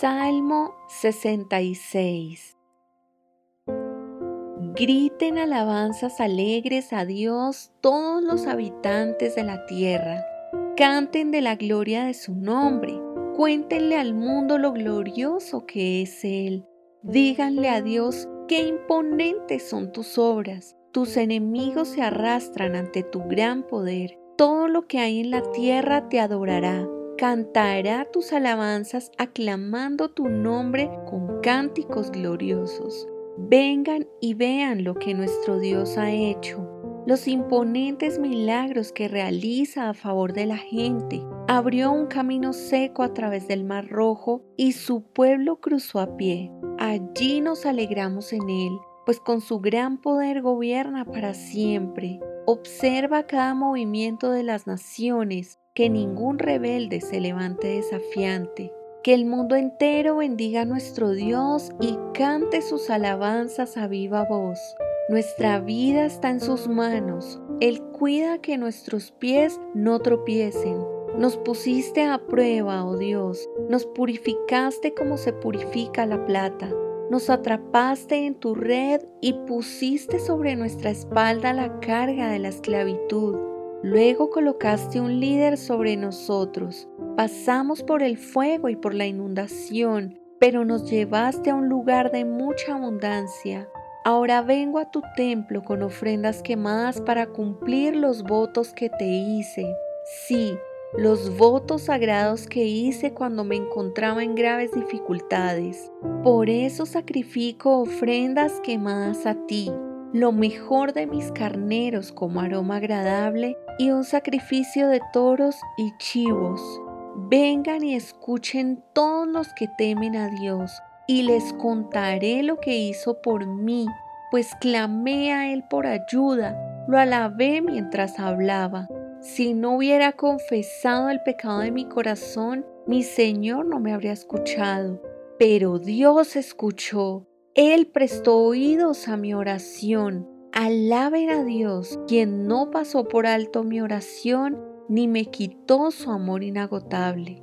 Salmo 66 Griten alabanzas alegres a Dios todos los habitantes de la tierra. Canten de la gloria de su nombre. Cuéntenle al mundo lo glorioso que es Él. Díganle a Dios qué imponentes son tus obras. Tus enemigos se arrastran ante tu gran poder. Todo lo que hay en la tierra te adorará cantará tus alabanzas aclamando tu nombre con cánticos gloriosos. Vengan y vean lo que nuestro Dios ha hecho, los imponentes milagros que realiza a favor de la gente. Abrió un camino seco a través del Mar Rojo y su pueblo cruzó a pie. Allí nos alegramos en él, pues con su gran poder gobierna para siempre. Observa cada movimiento de las naciones, que ningún rebelde se levante desafiante. Que el mundo entero bendiga a nuestro Dios y cante sus alabanzas a viva voz. Nuestra vida está en sus manos. Él cuida que nuestros pies no tropiecen. Nos pusiste a prueba, oh Dios. Nos purificaste como se purifica la plata. Nos atrapaste en tu red y pusiste sobre nuestra espalda la carga de la esclavitud. Luego colocaste un líder sobre nosotros. Pasamos por el fuego y por la inundación, pero nos llevaste a un lugar de mucha abundancia. Ahora vengo a tu templo con ofrendas quemadas para cumplir los votos que te hice. Sí, los votos sagrados que hice cuando me encontraba en graves dificultades. Por eso sacrifico ofrendas quemadas a ti lo mejor de mis carneros como aroma agradable y un sacrificio de toros y chivos. Vengan y escuchen todos los que temen a Dios, y les contaré lo que hizo por mí, pues clamé a Él por ayuda, lo alabé mientras hablaba. Si no hubiera confesado el pecado de mi corazón, mi Señor no me habría escuchado. Pero Dios escuchó él prestó oídos a mi oración. Alaben a Dios, quien no pasó por alto mi oración ni me quitó su amor inagotable.